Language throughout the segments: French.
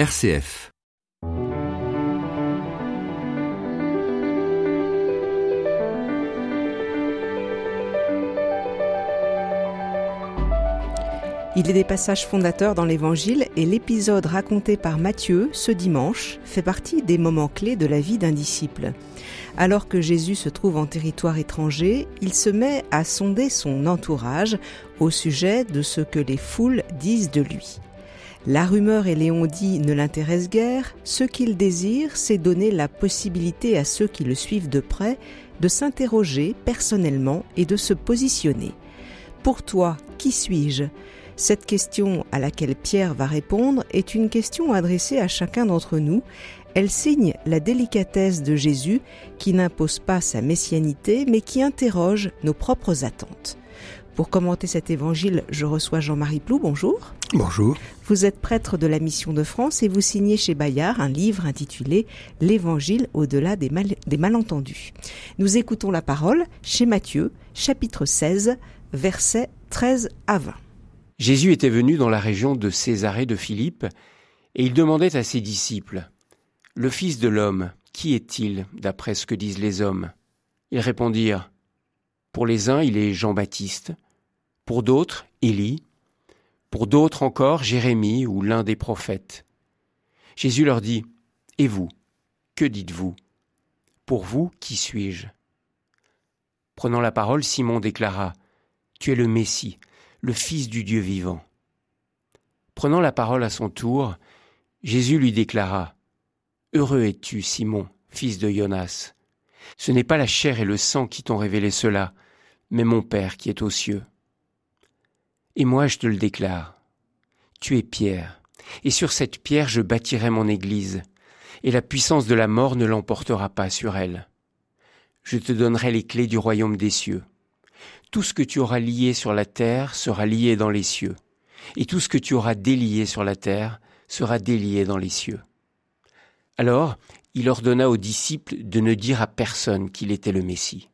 RCF. Il est des passages fondateurs dans l'Évangile et l'épisode raconté par Matthieu ce dimanche fait partie des moments clés de la vie d'un disciple. Alors que Jésus se trouve en territoire étranger, il se met à sonder son entourage au sujet de ce que les foules disent de lui. La rumeur et les on-dit ne l'intéressent guère, ce qu'il désire, c'est donner la possibilité à ceux qui le suivent de près de s'interroger personnellement et de se positionner. Pour toi, qui suis-je? Cette question à laquelle Pierre va répondre est une question adressée à chacun d'entre nous. Elle signe la délicatesse de Jésus qui n'impose pas sa messianité mais qui interroge nos propres attentes. Pour commenter cet évangile, je reçois Jean-Marie Plou. Bonjour. Bonjour. Vous êtes prêtre de la Mission de France et vous signez chez Bayard un livre intitulé L'Évangile au-delà des, mal- des malentendus. Nous écoutons la parole chez Matthieu, chapitre 16, versets 13 à 20. Jésus était venu dans la région de Césarée de Philippe, et il demandait à ses disciples, Le Fils de l'homme, qui est-il, d'après ce que disent les hommes? Ils répondirent, Pour les uns, il est Jean-Baptiste, pour d'autres, Élie, pour d'autres encore, Jérémie ou l'un des prophètes. Jésus leur dit, Et vous, que dites-vous? Pour vous, qui suis-je? Prenant la parole, Simon déclara, Tu es le Messie, le Fils du Dieu vivant. Prenant la parole à son tour, Jésus lui déclara, Heureux es-tu, Simon, fils de Jonas. Ce n'est pas la chair et le sang qui t'ont révélé cela, mais mon Père qui est aux cieux. Et moi je te le déclare, tu es Pierre, et sur cette pierre je bâtirai mon Église, et la puissance de la mort ne l'emportera pas sur elle. Je te donnerai les clés du royaume des cieux. Tout ce que tu auras lié sur la terre sera lié dans les cieux, et tout ce que tu auras délié sur la terre sera délié dans les cieux. Alors il ordonna aux disciples de ne dire à personne qu'il était le Messie.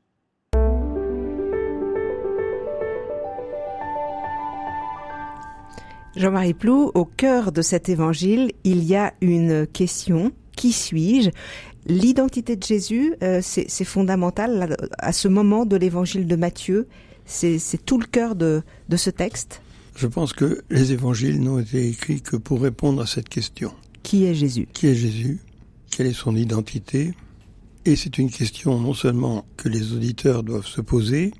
Jean-Marie Plou, au cœur de cet évangile, il y a une question. Qui suis-je? L'identité de Jésus, euh, c'est fondamental là, à ce moment de l'évangile de Matthieu. C'est c'est tout le cœur de, de ce texte. Je pense que les évangiles n'ont été écrits que pour répondre à cette question. Qui est Jésus? Qui est Jésus? Quelle est son identité? Et c'est une question non seulement que les auditeurs doivent se poser,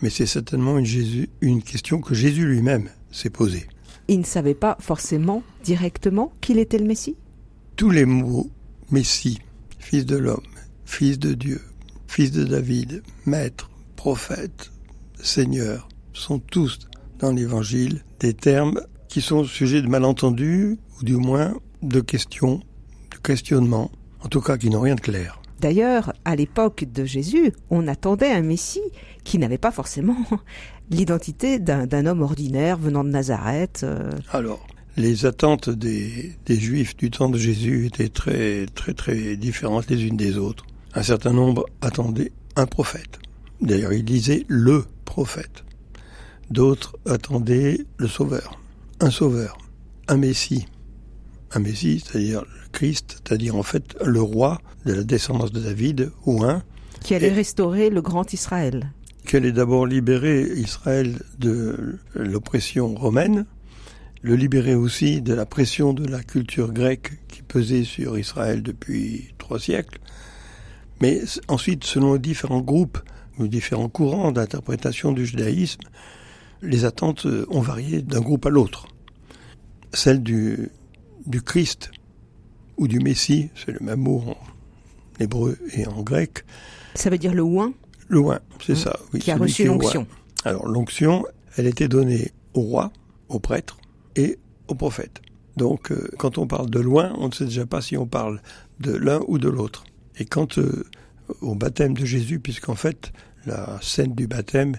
mais c'est certainement une, Jésus, une question que Jésus lui-même s'est posée. Il ne savait pas forcément directement qu'il était le Messie? Tous les mots Messie, Fils de l'homme, Fils de Dieu, Fils de David, Maître, Prophète, Seigneur, sont tous dans l'Évangile des termes qui sont sujets de malentendus ou du moins de questions, questionnements, en tout cas qui n'ont rien de clair. D'ailleurs, à l'époque de Jésus, on attendait un Messie qui n'avait pas forcément l'identité d'un homme ordinaire venant de Nazareth. euh, Alors, les attentes des, des Juifs du temps de Jésus étaient très très très différentes les unes des autres. Un certain nombre attendaient un prophète. D'ailleurs, ils disaient le prophète. D'autres attendaient le sauveur, un sauveur, un messie. Un messie, c'est-à-dire le Christ, c'est-à-dire en fait le roi de la descendance de David, ou un, qui allait Et- restaurer le grand Israël. qui allait d'abord libérer Israël de l'oppression romaine, le libérer aussi de la pression de la culture grecque qui pesait sur Israël depuis trois siècles. Mais ensuite, selon les différents groupes ou différents courants d'interprétation du judaïsme, les attentes euh, ont varié d'un groupe à l'autre. Celle du, du Christ ou du Messie, c'est le même mot en hébreu et en grec, Ça veut dire le oin loin, c'est Mm. ça. Oui, qui a reçu l'onction. Alors l'onction, elle était donnée au roi, au prêtre et au prophète. Donc euh, quand on parle de loin, on ne sait déjà pas si on parle de l'un ou de l'autre. Et quand euh, au baptême de Jésus, puisqu'en fait la scène du baptême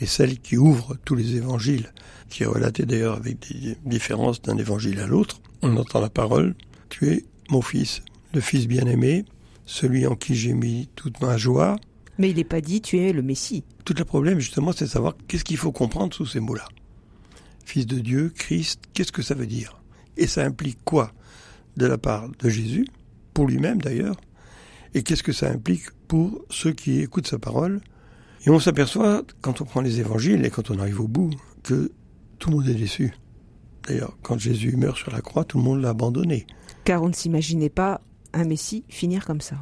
est celle qui ouvre tous les évangiles, qui est relatée d'ailleurs avec des différences d'un évangile à l'autre, on entend la parole, tu es mon fils, le fils bien-aimé, celui en qui j'ai mis toute ma joie, Mais il n'est pas dit tu es le Messie. tout le problème, justement, c'est de savoir qu'est-ce qu'il faut comprendre sous ces mots-là. Fils de Dieu, Christ, qu'est-ce que ça veut dire? Et ça implique quoi de la part de Jésus, pour lui-même d'ailleurs, et qu'est-ce que ça implique pour ceux qui écoutent sa parole? Et on s'aperçoit, quand on prend les évangiles et quand on arrive au bout, que tout le monde est déçu. D'ailleurs, quand Jésus meurt sur la croix, tout le monde l'a abandonné. Car on ne s'imaginait pas un Messie finir comme ça.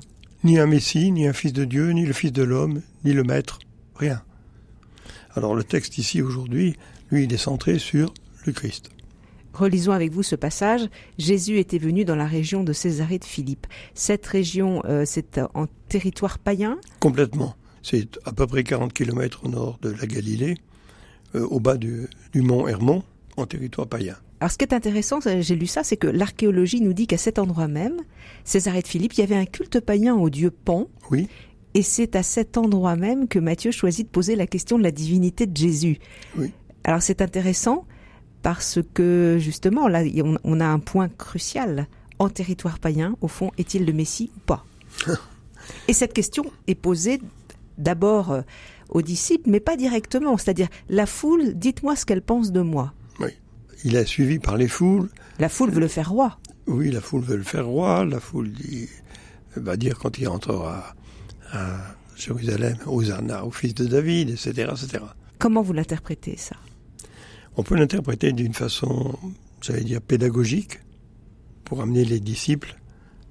Ni un Messie, ni un Fils de Dieu, ni le Fils de l'homme, ni le Maître, rien. Alors le texte ici aujourd'hui, lui, il est centré sur le Christ. Relisons avec vous ce passage. Jésus était venu dans la région de Césarée de Philippe. Cette région, euh, c'est en territoire païen? Complètement. C'est à peu près 40 km au nord de la Galilée, euh, au bas du, du mont Hermon, en territoire païen. Alors ce qui est intéressant, j'ai lu ça, c'est que l'archéologie nous dit qu'à cet endroit même, Césarée de Philippe, il y avait un culte païen au dieu Pan. Oui. Et c'est à cet endroit même que Matthieu choisit de poser la question de la divinité de Jésus. Oui. Alors c'est intéressant parce que justement, là, on, on a un point crucial. En territoire païen, au fond, est-il le Messie ou pas? Et cette question est posée d'abord euh, aux disciples, mais pas directement. C'est-à-dire, la foule, dites-moi ce qu'elle pense de moi. Oui. Il est suivi par les foules. La foule veut le faire roi. Oui, la foule veut le faire roi. La foule dit, va dire quand il rentrera à Jérusalem, Hosanna, au fils de David, etc., etc. Comment vous l'interprétez, ça? On peut l'interpréter d'une façon, j'allais dire, pédagogique, pour amener les disciples,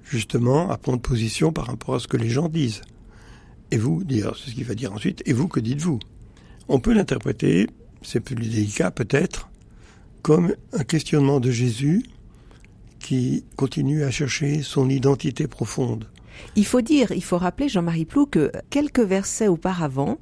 justement, à prendre position par rapport à ce que les gens disent. Et vous, dire, c'est ce qu'il va dire ensuite, et vous, que dites-vous? On peut l'interpréter, c'est plus délicat peut-être, comme un questionnement de Jésus qui continue à chercher son identité profonde. Il faut dire, il faut rappeler, Jean-Marie Plou, que quelques versets auparavant,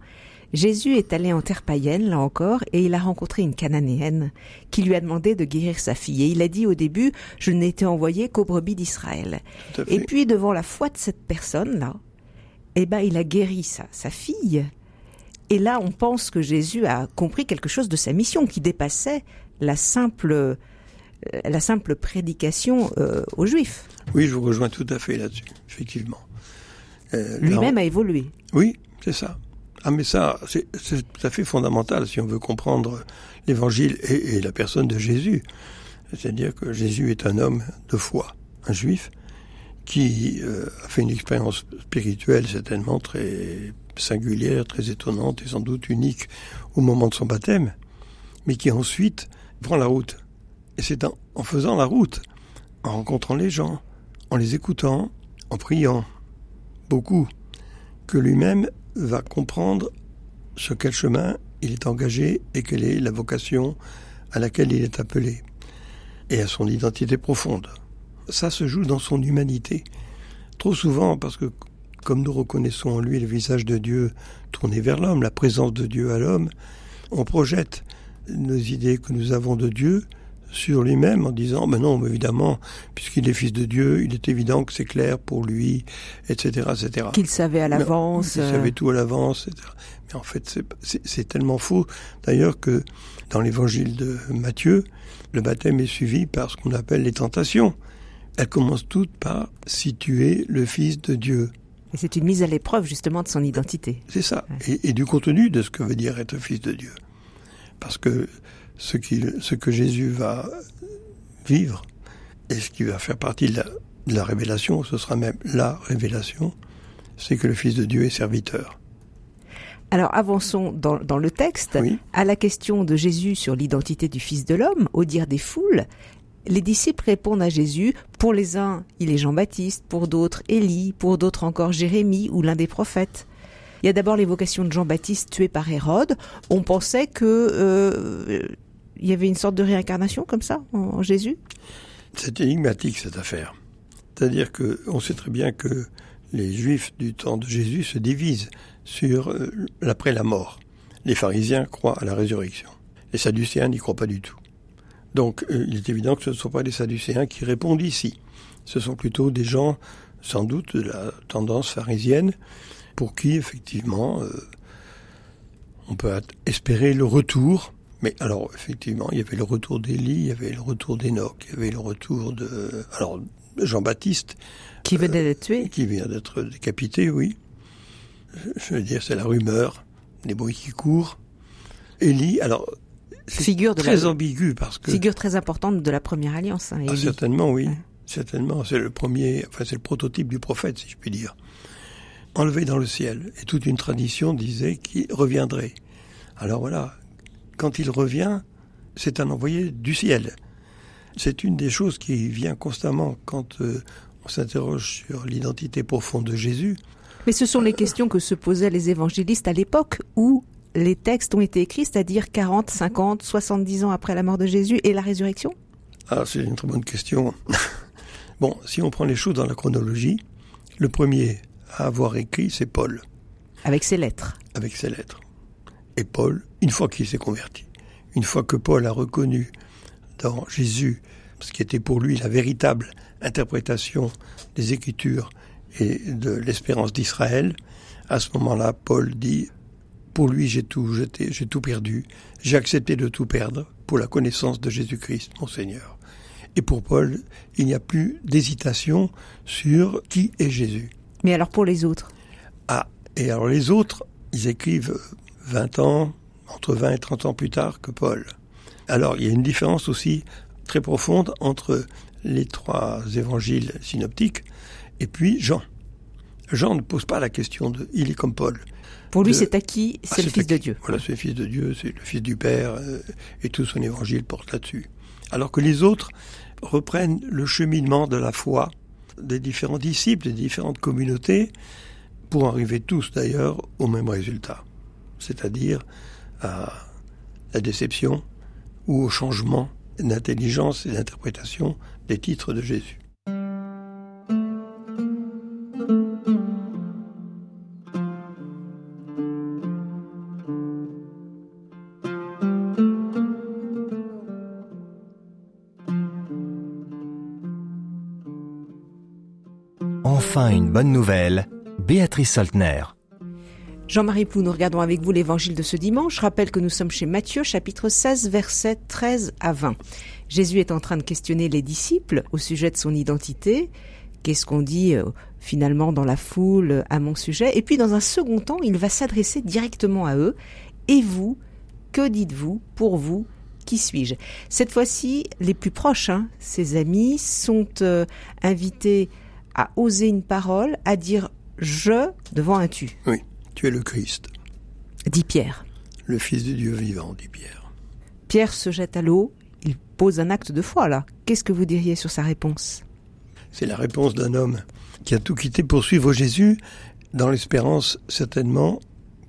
Jésus est allé en terre païenne, là encore, et il a rencontré une cananéenne qui lui a demandé de guérir sa fille. Et il a dit au début, je été envoyé qu'aux brebis d'Israël. Et puis, devant la foi de cette personne-là, eh ben, il a guéri sa, sa fille. Et là, on pense que Jésus a compris quelque chose de sa mission qui dépassait la simple, euh, la simple prédication euh, aux Juifs. Oui, je vous rejoins tout à fait là-dessus, effectivement. Euh, Lui-même a évolué. Oui, c'est ça. Ah, mais ça, c'est tout à fait fondamental si on veut comprendre l'évangile et, et, la personne de Jésus. C'est-à-dire que Jésus est un homme de foi, un juif, qui euh, a fait une expérience spirituelle certainement très singulière, très étonnante et sans doute unique au moment de son baptême, mais qui ensuite prend la route. Et c'est en, en faisant la route, en rencontrant les gens, en les écoutant, en priant, beaucoup, que lui-même va comprendre sur quel chemin il est engagé et quelle est la vocation à laquelle il est appelé, et à son identité profonde. Ça se joue dans son humanité. Trop souvent, parce que comme nous reconnaissons en lui le visage de Dieu tourné vers l'homme, la présence de Dieu à l'homme, on projette nos idées que nous avons de Dieu sur lui-même en disant, ben non, évidemment, puisqu'il est fils de Dieu, il est évident que c'est clair pour lui, etc., etc. Qu'il savait à l'avance. Il savait tout à l'avance, etc. Mais en fait, c'est tellement faux, d'ailleurs, que dans l'évangile de Matthieu, le baptême est suivi par ce qu'on appelle les tentations. Elles commencent toutes par situer le Fils de Dieu. Et c'est une mise à l'épreuve justement de son identité. C'est ça, ouais. et, et, du contenu de ce que veut dire être Fils de Dieu. Parce que ce, ce que Jésus va vivre et ce qui va faire partie de la, de la révélation, ce sera même la révélation, c'est que le Fils de Dieu est serviteur. Alors avançons dans, dans le texte. Oui. À la question de Jésus sur l'identité du Fils de l'homme, au dire des foules, les disciples répondent à Jésus. Pour les uns, il est Jean-Baptiste, pour d'autres, Élie, pour d'autres encore Jérémie ou l'un des prophètes. Il y a d'abord l'évocation de Jean-Baptiste tué par Hérode. On pensait que euh, il y avait une sorte de réincarnation comme ça en, Jésus? C'est énigmatique cette affaire. C'est-à-dire que on sait très bien que les Juifs du temps de Jésus se divisent sur euh, l'après la mort. Les pharisiens croient à la résurrection. Les sadducéens n'y croient pas du tout. Donc euh, il est évident que ce ne sont pas les sadducéens qui répondent ici. Ce sont plutôt des gens, sans doute, de la tendance pharisienne, pour qui, effectivement, euh, on peut espérer le retour. Mais alors, effectivement, il y avait le retour d'Élie, il y avait le retour d'Enoch, il y avait le retour de... Alors, Jean-Baptiste... Qui venait d'être tué Qui vient d'être décapité, oui. Je veux dire, c'est la rumeur, les bruits qui courent. Élie, alors... Figure de très la... parce que... Figure très importante de la première alliance. Hein, ah, certainement, oui. Ouais. Certainement, c'est le premier, enfin c'est le prototype du prophète, si je puis dire. Enlevé dans le ciel. Et toute une tradition disait qu'il reviendrait. Alors voilà, quand il revient, c'est un envoyé du ciel. C'est une des choses qui vient constamment quand euh, on s'interroge sur l'identité profonde de Jésus. Mais ce sont les questions que se posaient les évangélistes à l'époque où les textes ont été écrits, c'est-à-dire 40, 50, 70 ans après la mort de Jésus et la résurrection? Ah, c'est une très bonne question. bon, si on prend les choses dans la chronologie, le premier à avoir écrit, c'est Paul. Avec ses lettres. Avec ses lettres. Et Paul, une fois qu'il s'est converti, une fois que Paul a reconnu dans Jésus ce qui était pour lui la véritable interprétation des Écritures et de l'espérance d'Israël, à ce moment-là, Paul dit pour lui, j'ai tout jeté, j'ai tout perdu. J'ai accepté de tout perdre pour la connaissance de Jésus-Christ, mon Seigneur. Et pour Paul, il n'y a plus d'hésitation sur qui est Jésus. Mais alors pour les autres? Ah, et alors les autres, ils écrivent 20 ans, entre 20 et 30 ans plus tard que Paul. Alors il y a une différence aussi très profonde entre les trois évangiles synoptiques et puis Jean. Jean ne pose pas la question de il est comme Paul. Pour lui, c'est acquis, c'est le Fils de Dieu. Voilà, c'est le Fils de Dieu, c'est le Fils du Père, euh, et tout son évangile porte là-dessus. Alors que les autres reprennent le cheminement de la foi des différents disciples, des différentes communautés, pour arriver tous d'ailleurs au même résultat, c'est-à-dire à la déception ou au changement d'intelligence et d'interprétation des titres de Jésus. Enfin une bonne nouvelle, Béatrice Soltner. Jean-Marie Plou, nous regardons avec vous l'évangile de ce dimanche. Rappelle que nous sommes chez Matthieu, chapitre 16, versets 13 à 20. Jésus est en train de questionner les disciples au sujet de son identité. Qu'est-ce qu'on dit euh, finalement dans la foule à mon sujet? Et puis dans un second temps, il va s'adresser directement à eux. Et vous, que dites-vous pour vous? Qui suis-je? Cette fois-ci, les plus proches, hein, ses amis, sont euh, invités à oser une parole, à dire je devant un tu. Oui, tu es le Christ. Dit Pierre. Le Fils de Dieu vivant, dit Pierre. Pierre se jette à l'eau, il pose un acte de foi là. Qu'est-ce que vous diriez sur sa réponse? C'est la réponse d'un homme qui a tout quitté pour suivre Jésus, dans l'espérance certainement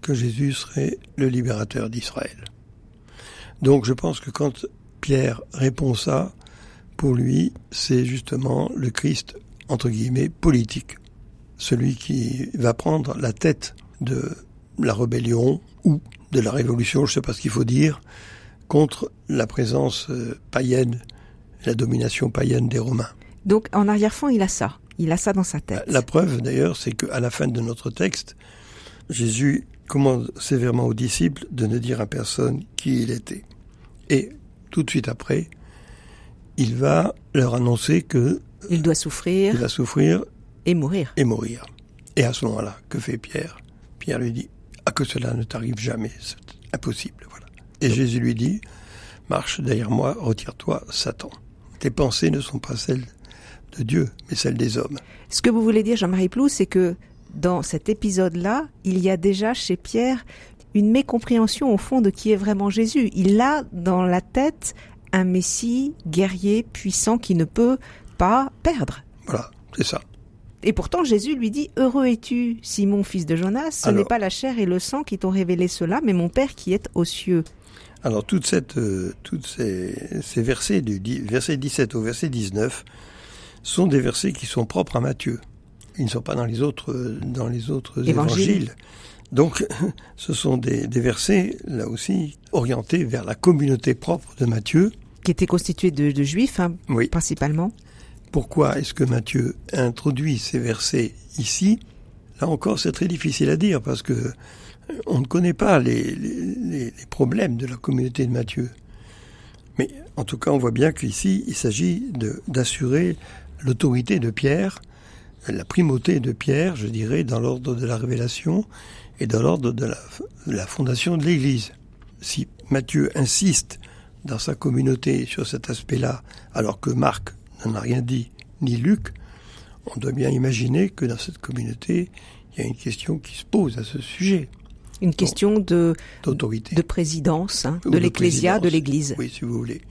que Jésus serait le libérateur d'Israël. Donc je pense que quand Pierre répond ça, pour lui, c'est justement le Christ entre guillemets, politique. Celui qui va prendre la tête de la rébellion ou de la révolution, je ne sais pas ce qu'il faut dire, contre la présence euh, païenne, la domination païenne des Romains. Donc en arrière-fond, il a ça. Il a ça dans sa tête. La preuve d'ailleurs, c'est qu'à la fin de notre texte, Jésus commande sévèrement aux disciples de ne dire à personne qui il était. Et tout de suite après, il va leur annoncer que il doit souffrir. Il va souffrir. Et mourir. Et mourir. Et à ce moment-là, que fait Pierre? Pierre lui dit Ah, que cela ne t'arrive jamais, c'est impossible. Voilà. Et Jésus lui dit Marche derrière moi, retire-toi, Satan. Tes pensées ne sont pas celles de Dieu, mais celles des hommes. Ce que vous voulez dire, Jean-Marie Plou, c'est que dans cet épisode-là, il y a déjà chez Pierre une mécompréhension au fond de qui est vraiment Jésus. Il a dans la tête un Messie guerrier, puissant, qui ne peut pas perdre. Voilà, c'est ça. Et pourtant, Jésus lui dit Heureux es-tu, Simon, fils de Jonas Ce n'est pas la chair et le sang qui t'ont révélé cela, mais mon Père qui est aux cieux. Alors, toute cette, euh, toutes ces, ces, versets, du verset 17 au verset 19, sont des versets qui sont propres à Matthieu. Ils ne sont pas dans les autres, dans les autres évangiles. Donc, ce sont des, des, versets, là aussi, orientés vers la communauté propre de Matthieu. Qui était constituée de, de juifs, hein, oui. principalement. Pourquoi est-ce que Matthieu introduit ces versets ici? Là encore, c'est très difficile à dire parce que euh, on ne connaît pas les, problèmes de la communauté de Matthieu. Mais en tout cas, on voit bien qu'ici, il s'agit d'assurer l'autorité de Pierre, la primauté de Pierre, je dirais, dans l'ordre de la révélation et dans l'ordre de de la fondation de l'Église. Si Matthieu insiste dans sa communauté sur cet aspect-là, alors que Marc n'en a rien dit, ni Luc, on doit bien imaginer que dans cette communauté, il y a une question qui se pose à ce sujet. Une question de d'autorité, de présidence, hein, de l'ecclésia, de l'Église. oui, si vous voulez.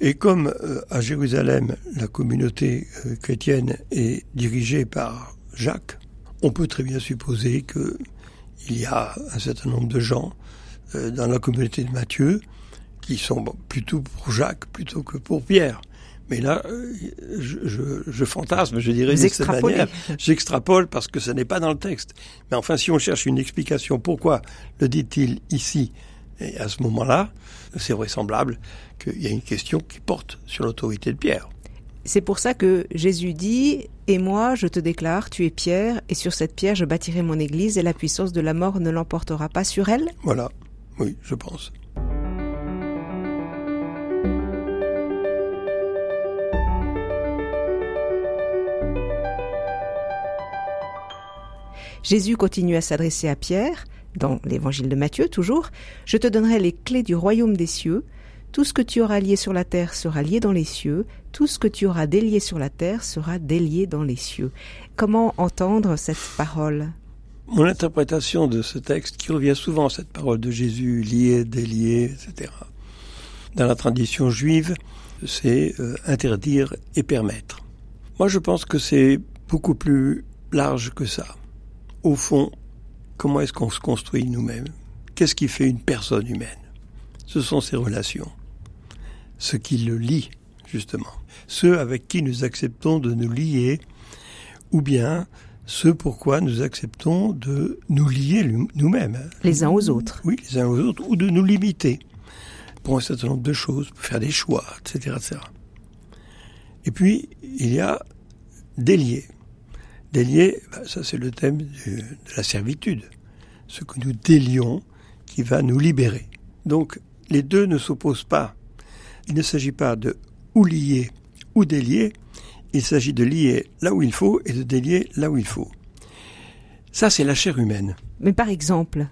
Et comme euh, à Jérusalem, la communauté euh, chrétienne est dirigée par Jacques, on peut très bien supposer que il y a un certain nombre de gens euh, dans la communauté de Matthieu qui sont plutôt pour Jacques plutôt que pour Pierre. Mais là, euh, je, je, je fantasme, je dirais d'une certaine manière. J'extrapole parce que ce n'est pas dans le texte. Mais enfin, si on cherche une explication, pourquoi le dit-il ici et à ce moment-là, c'est vraisemblable qu'il y a une question qui porte sur l'autorité de Pierre. C'est pour ça que Jésus dit Et moi, je te déclare, tu es Pierre, et sur cette pierre je bâtirai mon église, et la puissance de la mort ne l'emportera pas sur elle. Voilà, oui, je pense. Jésus continue à s'adresser à Pierre, dans l'évangile de Matthieu toujours Je te donnerai les clés du royaume des cieux. Tout ce que tu auras lié sur la terre sera lié dans les cieux. Tout ce que tu auras délié sur la terre sera délié dans les cieux. Comment entendre cette parole? Mon interprétation de ce texte, qui revient souvent, cette parole de Jésus, lié, délié, etc., dans la tradition juive, c'est euh, interdire et permettre. Moi, je pense que c'est beaucoup plus large que ça. Au fond, comment est-ce qu'on se construit nous-mêmes? Qu'est-ce qui fait une personne humaine? Ce sont ses relations. Ce qui le lie, justement. Ceux avec qui nous acceptons de nous lier, ou bien ce pourquoi nous acceptons de nous lier nous-mêmes. Les uns aux autres. Oui, les uns aux autres, ou de nous limiter pour un certain nombre de choses, pour faire des choix, etc. etc. Et puis, il y a délier. Délier, ben, ça c'est le thème du- de la servitude. Ce que nous délions qui va nous libérer. Donc, les deux ne s'opposent pas. Il ne s'agit pas de ou lier ou délier. Il s'agit de lier là où il faut et de délier là où il faut. Ça, c'est la chair humaine Mais par exemple,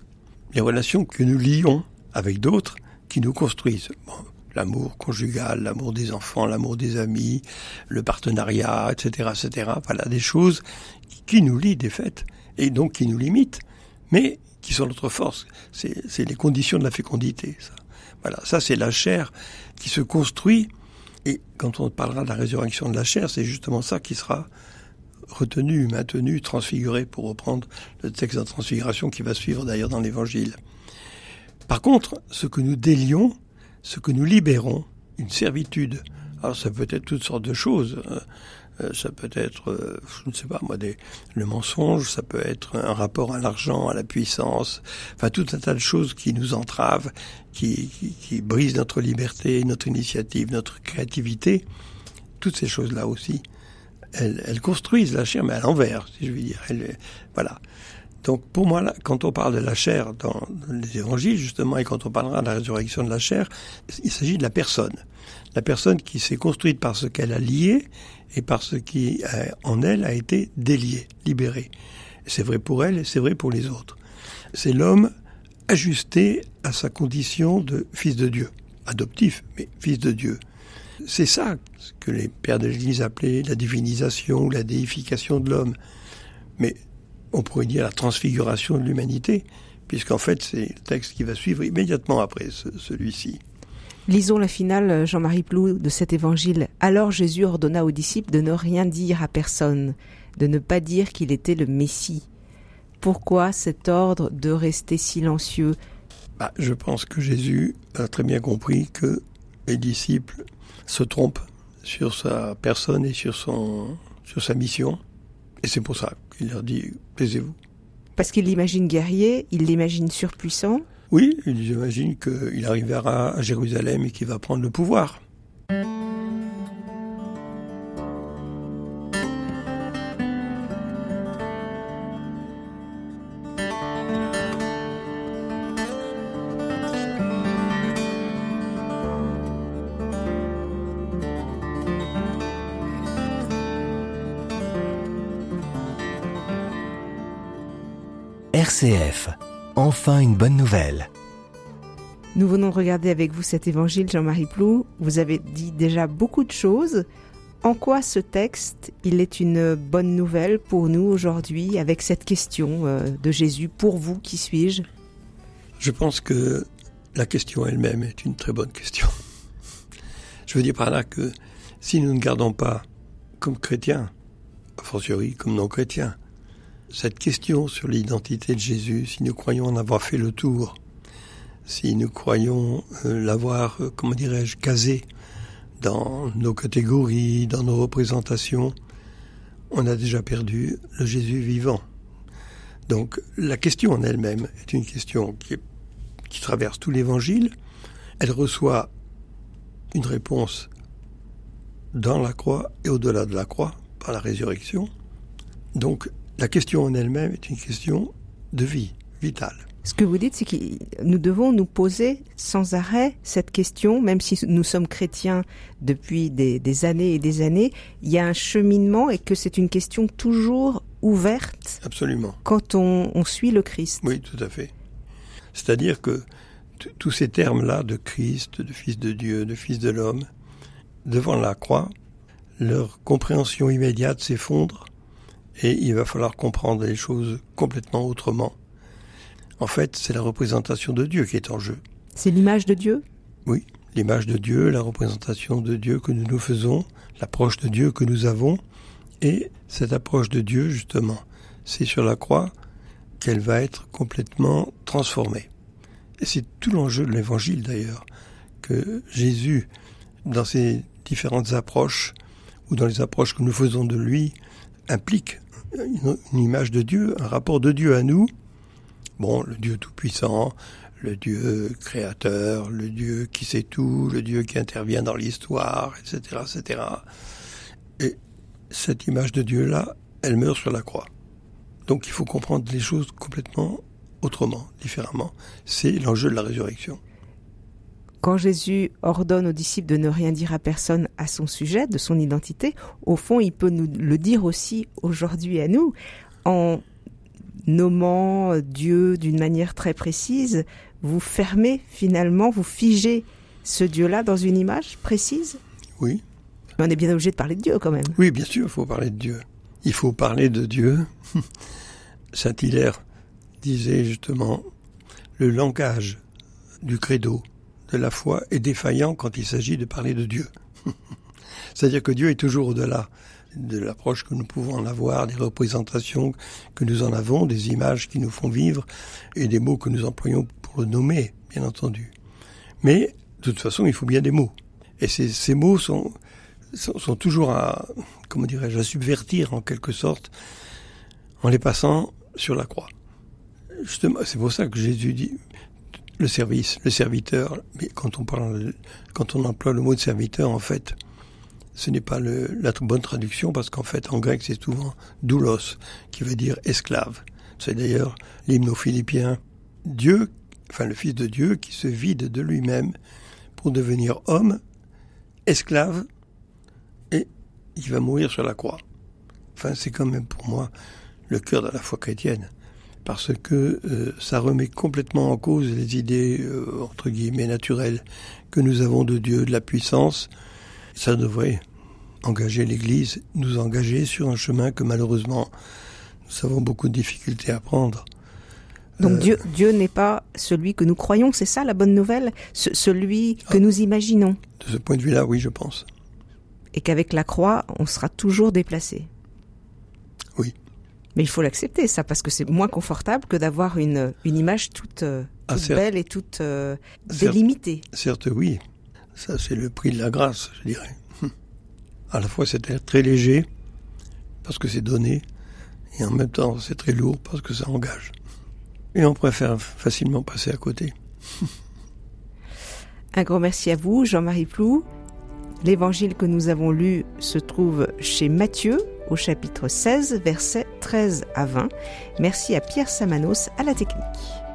les relations que nous lions avec d'autres qui nous construisent. Bon, l'amour conjugal, l'amour des enfants, l'amour des amis, le partenariat, etc., etc. Voilà des choses qui nous lient des faits et donc qui nous limitent, mais qui sont notre force. C'est les conditions de la fécondité. Ça. Voilà, ça c'est la chair qui se construit. Et quand on parlera de la résurrection de la chair, c'est justement ça qui sera retenu, maintenu, transfiguré, pour reprendre le texte de la transfiguration qui va suivre d'ailleurs dans l'Évangile. Par contre, ce que nous délions, ce que nous libérons, une servitude, alors ça peut être toutes sortes de choses. euh, euh, ça peut être, euh, je ne sais pas moi, le mensonge, ça peut être un rapport à l'argent, à la puissance, enfin tout un tas de choses qui nous entravent, qui, brisent notre liberté, notre initiative, notre créativité. Toutes ces choses-là aussi, elles, construisent la chair, mais à l'envers, si je veux dire. Voilà. Donc pour moi, quand on parle de la chair dans les évangiles, justement, et quand on parlera de la résurrection de la chair, il s'agit de la personne. La personne qui s'est construite par ce qu'elle a lié et par ce qui, euh, en elle, a été délié, libéré. C'est vrai pour elle et c'est vrai pour les autres. C'est l'homme ajusté à sa condition de fils de Dieu. Adoptif, mais fils de Dieu. C'est ça ce que les pères de l'Église appelaient la divinisation ou la déification de l'homme. Mais on pourrait dire la transfiguration de l'humanité, puisqu'en fait c'est le texte qui va suivre immédiatement après ce- celui-ci. lisons la finale, Jean-Marie Plou, de cet évangile. Alors Jésus ordonna aux disciples de ne rien dire à personne, de ne pas dire qu'il était le Messie. Pourquoi cet ordre de rester silencieux? Bah, je pense que Jésus a très bien compris que les disciples se trompent sur sa personne et sur, son, sur sa mission. Et c'est pour ça qu'il leur dit, taisez-vous. Parce qu'il l'imagine guerrier, il l'imagine surpuissant. Oui, j'imagine qu'il arrivera à Jérusalem et qu'il va prendre le pouvoir. RCF. Enfin une bonne nouvelle. Nous venons de regarder avec vous cet évangile, Jean-Marie Plou. Vous avez dit déjà beaucoup de choses. En quoi ce texte, il est une bonne nouvelle pour nous aujourd'hui avec cette question euh, de Jésus Pour vous, qui suis-je? Je pense que la question elle-même est une très bonne question. Je veux dire par là que si nous ne gardons pas, comme chrétiens, a fortiori comme non-chrétiens, cette question sur l'identité de Jésus, si nous croyons en avoir fait le tour, si nous croyons euh, l'avoir, euh, comment dirais-je, casé dans nos catégories, dans nos représentations, on a déjà perdu le Jésus vivant. Donc la question en elle-même est une question qui, qui traverse tout l'évangile. Elle reçoit une réponse dans la croix et au-delà de la croix par la résurrection. Donc la question en elle-même est une question de vie vitale. Ce que vous dites, c'est que nous devons nous poser sans arrêt cette question, même si nous sommes chrétiens depuis des, années et des années, il y a un cheminement et que c'est une question toujours ouverte. Absolument. Quand on, on suit le Christ. Oui, tout à fait. C'est-à-dire que tous ces termes-là de Christ, de Fils de Dieu, de Fils de l'homme, devant la croix, leur compréhension immédiate s'effondre et il va falloir comprendre les choses complètement autrement. En fait, c'est la représentation de Dieu qui est en jeu. C'est l'image de Dieu? Oui, l'image de Dieu, la représentation de Dieu que nous nous faisons, l'approche de Dieu que nous avons. Et cette approche de Dieu, justement, c'est sur la croix qu'elle va être complètement transformée. Et c'est tout l'enjeu de l'évangile d'ailleurs, que Jésus, dans ses différentes approches, ou dans les approches que nous faisons de lui, implique une, image de Dieu, un rapport de Dieu à nous, Bon, le Dieu tout-puissant, le Dieu créateur, le Dieu qui sait tout, le Dieu qui intervient dans l'histoire, etc., etc. Et cette image de Dieu-là, elle meurt sur la croix. Donc il faut comprendre les choses complètement autrement, différemment. C'est l'enjeu de la résurrection. Quand Jésus ordonne aux disciples de ne rien dire à personne à son sujet, de son identité, au fond, il peut nous le dire aussi aujourd'hui à nous, en nommant Dieu d'une manière très précise, vous fermez finalement, vous figez ce Dieu-là dans une image précise? Oui. Mais on est bien obligé de parler de Dieu quand même. Oui, bien sûr, il faut parler de Dieu. Il faut parler de Dieu. Saint Hilaire disait justement, le langage du credo, de la foi, est défaillant quand il s'agit de parler de Dieu. C'est-à-dire que Dieu est toujours au-delà de l'approche que nous pouvons en avoir, des représentations que nous en avons, des images qui nous font vivre et des mots que nous employons pour le nommer, bien entendu. Mais de toute façon, il faut bien des mots. Et ces, mots sont, sont, toujours à, comment dirais-je, à subvertir en quelque sorte en les passant sur la croix. Justement, c'est pour ça que Jésus dit le service, le serviteur. Mais quand on parle, quand on emploie le mot de serviteur, en fait, ce n'est pas le, la bonne traduction parce qu'en fait en grec c'est souvent doulos qui veut dire esclave. C'est d'ailleurs l'hymne aux Philippiens. Dieu, enfin le Fils de Dieu qui se vide de lui-même pour devenir homme, esclave, et il va mourir sur la croix. Enfin c'est quand même pour moi le cœur de la foi chrétienne parce que euh, ça remet complètement en cause les idées euh, entre guillemets naturelles que nous avons de Dieu, de la puissance, ça devrait engager l'Église, nous engager sur un chemin que malheureusement nous avons beaucoup de difficultés à prendre. Donc euh, Dieu, Dieu n'est pas celui que nous croyons, c'est ça la bonne nouvelle Celui que ah. nous imaginons De ce point de vue-là, oui, je pense. Et qu'avec la croix, on sera toujours déplacé. Mais il faut l'accepter, ça, parce que c'est moins confortable que d'avoir une, une image toute, euh, ah, belle et toute euh, délimitée. certes, oui. Ça, c'est le prix de la grâce, je dirais. À la fois, c'est très léger, parce que c'est donné, et en même temps, c'est très lourd, parce que ça engage. Et on préfère facilement passer à côté. Un grand merci à vous, Jean-Marie Plou. L'évangile que nous avons lu se trouve chez Matthieu, au chapitre 16, versets 13 à 20. Merci à Pierre Samanos à la technique.